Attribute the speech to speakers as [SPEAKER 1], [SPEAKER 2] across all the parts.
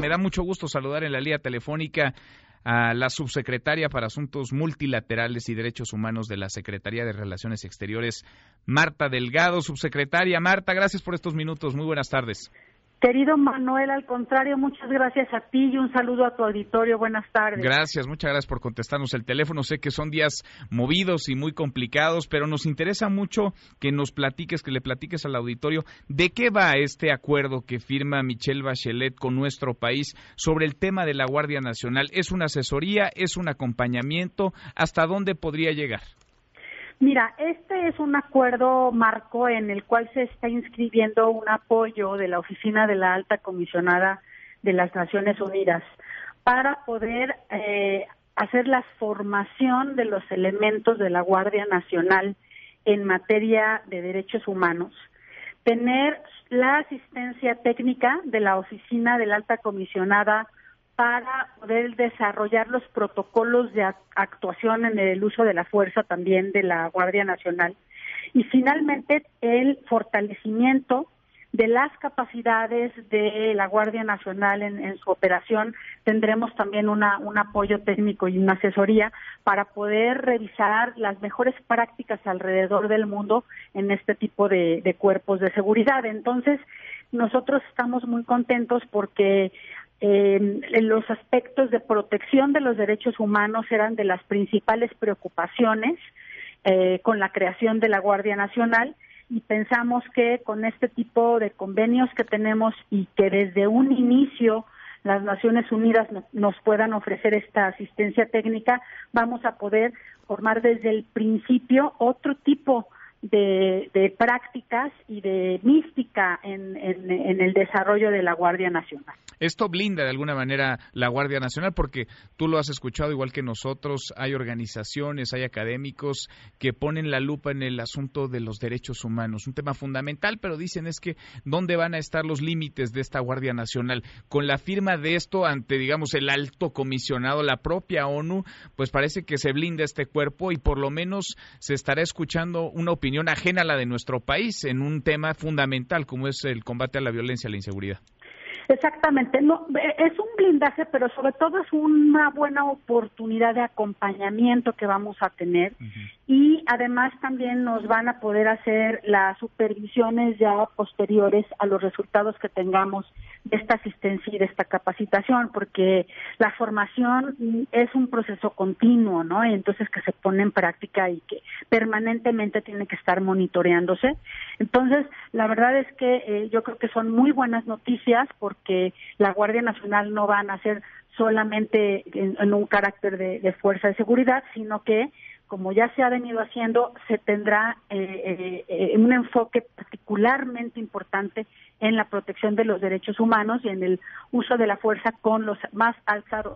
[SPEAKER 1] Me da mucho gusto saludar en la línea telefónica a la subsecretaria para Asuntos Multilaterales y Derechos Humanos de la Secretaría de Relaciones Exteriores, Marta Delgado. Subsecretaria Marta, gracias por estos minutos. Muy buenas tardes.
[SPEAKER 2] Querido Manuel, al contrario, muchas gracias a ti y un saludo a tu auditorio. Buenas tardes.
[SPEAKER 1] Gracias, muchas gracias por contestarnos el teléfono. Sé que son días movidos y muy complicados, pero nos interesa mucho que nos platiques, que le platiques al auditorio de qué va este acuerdo que firma Michelle Bachelet con nuestro país sobre el tema de la Guardia Nacional. ¿Es una asesoría? ¿Es un acompañamiento? ¿Hasta dónde podría llegar?
[SPEAKER 2] Mira, este es un acuerdo marco en el cual se está inscribiendo un apoyo de la Oficina de la Alta Comisionada de las Naciones Unidas para poder eh, hacer la formación de los elementos de la Guardia Nacional en materia de derechos humanos, tener la asistencia técnica de la Oficina de la Alta Comisionada para poder desarrollar los protocolos de actuación en el uso de la fuerza también de la Guardia Nacional. Y finalmente, el fortalecimiento de las capacidades de la Guardia Nacional en, su operación. Tendremos también una, un apoyo técnico y una asesoría para poder revisar las mejores prácticas alrededor del mundo en este tipo de, de cuerpos de seguridad. Entonces, nosotros estamos muy contentos porque eh, los aspectos de protección de los derechos humanos eran de las principales preocupaciones eh, con la creación de la Guardia Nacional y pensamos que con este tipo de convenios que tenemos y que desde un inicio las Naciones Unidas nos puedan ofrecer esta asistencia técnica, vamos a poder formar desde el principio otro tipo de, prácticas y de mística en, el desarrollo de la Guardia Nacional.
[SPEAKER 1] Esto blinda de alguna manera la Guardia Nacional porque tú lo has escuchado igual que nosotros, hay organizaciones, hay académicos que ponen la lupa en el asunto de los derechos humanos, un tema fundamental, pero dicen es que dónde van a estar los límites de esta Guardia Nacional. Con la firma de esto ante, digamos, el alto comisionado, la propia ONU, pues parece que se blinda este cuerpo y por lo menos se estará escuchando una opinión ajena a la de nuestro país en un tema fundamental como es el combate a la violencia y la inseguridad.
[SPEAKER 2] Exactamente, no, es un blindaje, pero sobre todo es una buena oportunidad de acompañamiento que vamos a tener y además también nos van a poder hacer las supervisiones ya posteriores a los resultados que tengamos de esta asistencia y de esta capacitación, porque la formación es un proceso continuo, ¿no? Y entonces que se pone en práctica y que permanentemente tiene que estar monitoreándose. Entonces, la verdad es que eh, yo creo que son muy buenas noticias porque la Guardia Nacional no va a nacer solamente en, un carácter de fuerza de seguridad, sino que como ya se ha venido haciendo, se tendrá eh, eh, eh, un enfoque particularmente importante en la protección de los derechos humanos y en el uso de la fuerza con los más,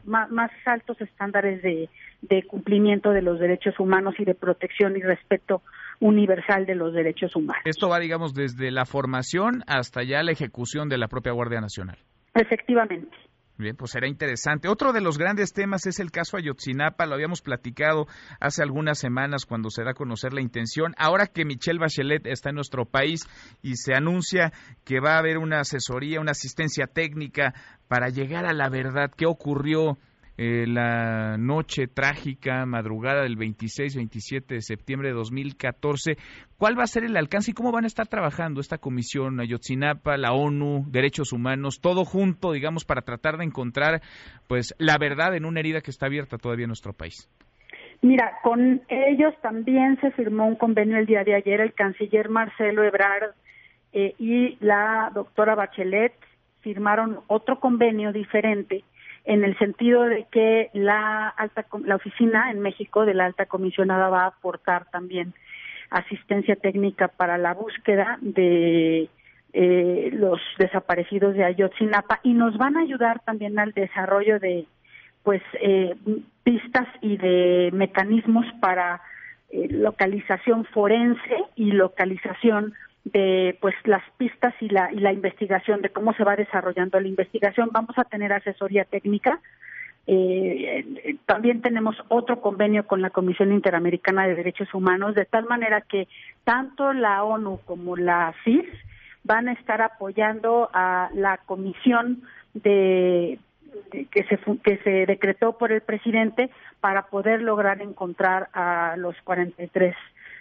[SPEAKER 2] más, altos estándares de, de, cumplimiento de los derechos humanos y de protección y respeto universal de los derechos humanos.
[SPEAKER 1] Esto va, digamos, desde la formación hasta ya la ejecución de la propia Guardia Nacional.
[SPEAKER 2] Efectivamente.
[SPEAKER 1] Bien, pues será interesante. Otro de los grandes temas es el caso Ayotzinapa, lo habíamos platicado hace algunas semanas cuando se da a conocer la intención. Ahora que Michelle Bachelet está en nuestro país y se anuncia que va a haber una asesoría, una asistencia técnica para llegar a la verdad, qué ocurrió eh, la noche trágica, madrugada del 26-27 de septiembre de 2014. ¿Cuál va a ser el alcance y cómo van a estar trabajando esta comisión, Ayotzinapa, la ONU, Derechos Humanos, todo junto, digamos, para tratar de encontrar pues la verdad en una herida que está abierta todavía en nuestro país?
[SPEAKER 2] Mira, con ellos también se firmó un convenio el día de ayer, el canciller Marcelo Ebrard eh, y la doctora Bachelet firmaron otro convenio diferente en el sentido de que la alta la oficina en México de la alta comisionada va a aportar también asistencia técnica para la búsqueda de eh, los desaparecidos de Ayotzinapa y nos van a ayudar también al desarrollo de pues eh, pistas y de mecanismos para eh, localización forense y localización de pues las pistas y la y la investigación de cómo se va desarrollando la investigación. Vamos a tener asesoría técnica. Eh, también tenemos otro convenio con la Comisión Interamericana de Derechos Humanos de tal manera que tanto la ONU como la CIS van a estar apoyando a la comisión de, que se que se decretó por el presidente para poder lograr encontrar a los 43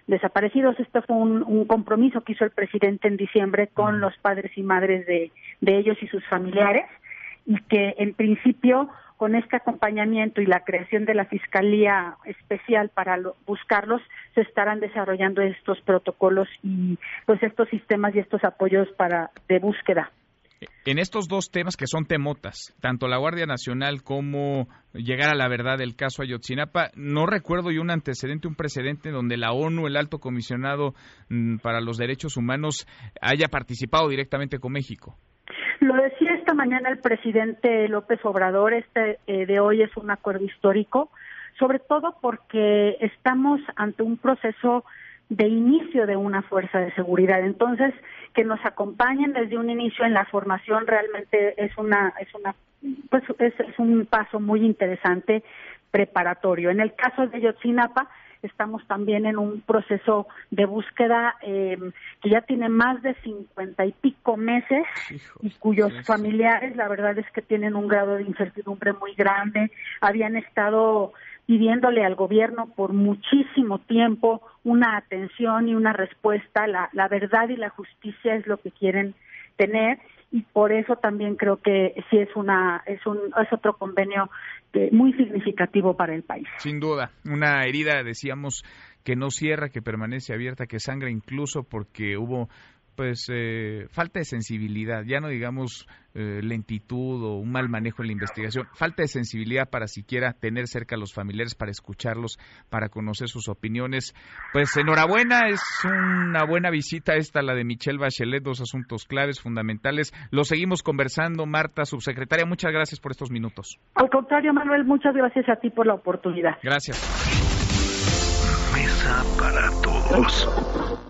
[SPEAKER 2] desaparecidos. Este fue un, compromiso que hizo el presidente en diciembre con los padres y madres de, de ellos y sus familiares y que en principio con este acompañamiento y la creación de la Fiscalía Especial para buscarlos, se estarán desarrollando estos protocolos y pues estos sistemas y estos apoyos para de búsqueda.
[SPEAKER 1] En estos dos temas que son temotas, tanto la Guardia Nacional como llegar a la verdad del caso Ayotzinapa, no recuerdo yo un antecedente, un precedente donde la ONU, el alto comisionado mm, para los derechos humanos, haya participado directamente con México.
[SPEAKER 2] Lo decía esta mañana el presidente López Obrador, este eh, de hoy es un acuerdo histórico, sobre todo porque estamos ante un proceso de inicio de una fuerza de seguridad. Entonces, que nos acompañen desde un inicio en la formación realmente es una es una pues es, es un paso muy interesante preparatorio. En el caso de Yotzinapa, estamos también en un proceso de búsqueda eh, que ya tiene más de cincuenta y pico meses y cuyos familiares, la verdad es que tienen un grado de incertidumbre muy grande, habían estado pidiéndole al gobierno por muchísimo tiempo una atención y una respuesta, la, la verdad y la justicia es lo que quieren tener y por eso también creo que sí es una es un es otro convenio eh, muy significativo para el país.
[SPEAKER 1] Sin duda, una herida decíamos que no cierra, que permanece abierta, que sangra incluso porque hubo pues eh, falta de sensibilidad, ya no digamos eh, lentitud o un mal manejo en la investigación, falta de sensibilidad para siquiera tener cerca a los familiares, para escucharlos, para conocer sus opiniones. Pues enhorabuena, es una buena visita esta, la de Michelle Bachelet, dos asuntos claves, fundamentales. Lo seguimos conversando, Marta, subsecretaria, muchas gracias por estos minutos.
[SPEAKER 2] Al contrario, Manuel, muchas gracias a ti por la oportunidad.
[SPEAKER 1] Gracias.
[SPEAKER 3] Mesa para todos.